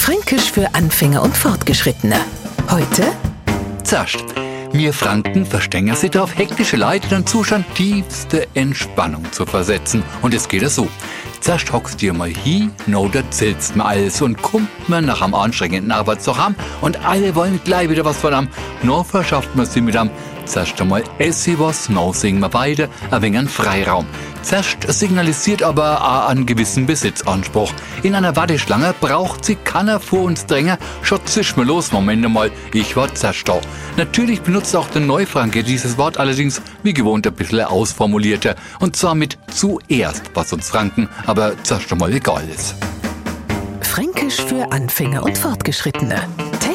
Fränkisch für Anfänger und Fortgeschrittene. Heute Zerst. Wir Franken verstehen sich auf hektische Leute in den Zustand tiefste Entspannung zu versetzen. Und es geht so. Zuerst hockst dir mal hin, no, da zählst mir alles und kommt mir nach einem anstrengenden Arbeitstag und alle wollen gleich wieder was von am. Nur verschafft man sie mit am Zuerst einmal esse was, no singen wir beide, ein wenig Freiraum. Zuerst signalisiert aber auch einen gewissen Besitzanspruch. In einer Warteschlange braucht sie keiner vor uns drängen. Schotz sich mal los, Moment mal, ich war zuerst da. Natürlich benutzt auch der Neufranke dieses Wort allerdings wie gewohnt ein bisschen ausformulierter. Und zwar mit zuerst, was uns Franken aber zuerst einmal egal ist. Fränkisch für Anfänger und Fortgeschrittene.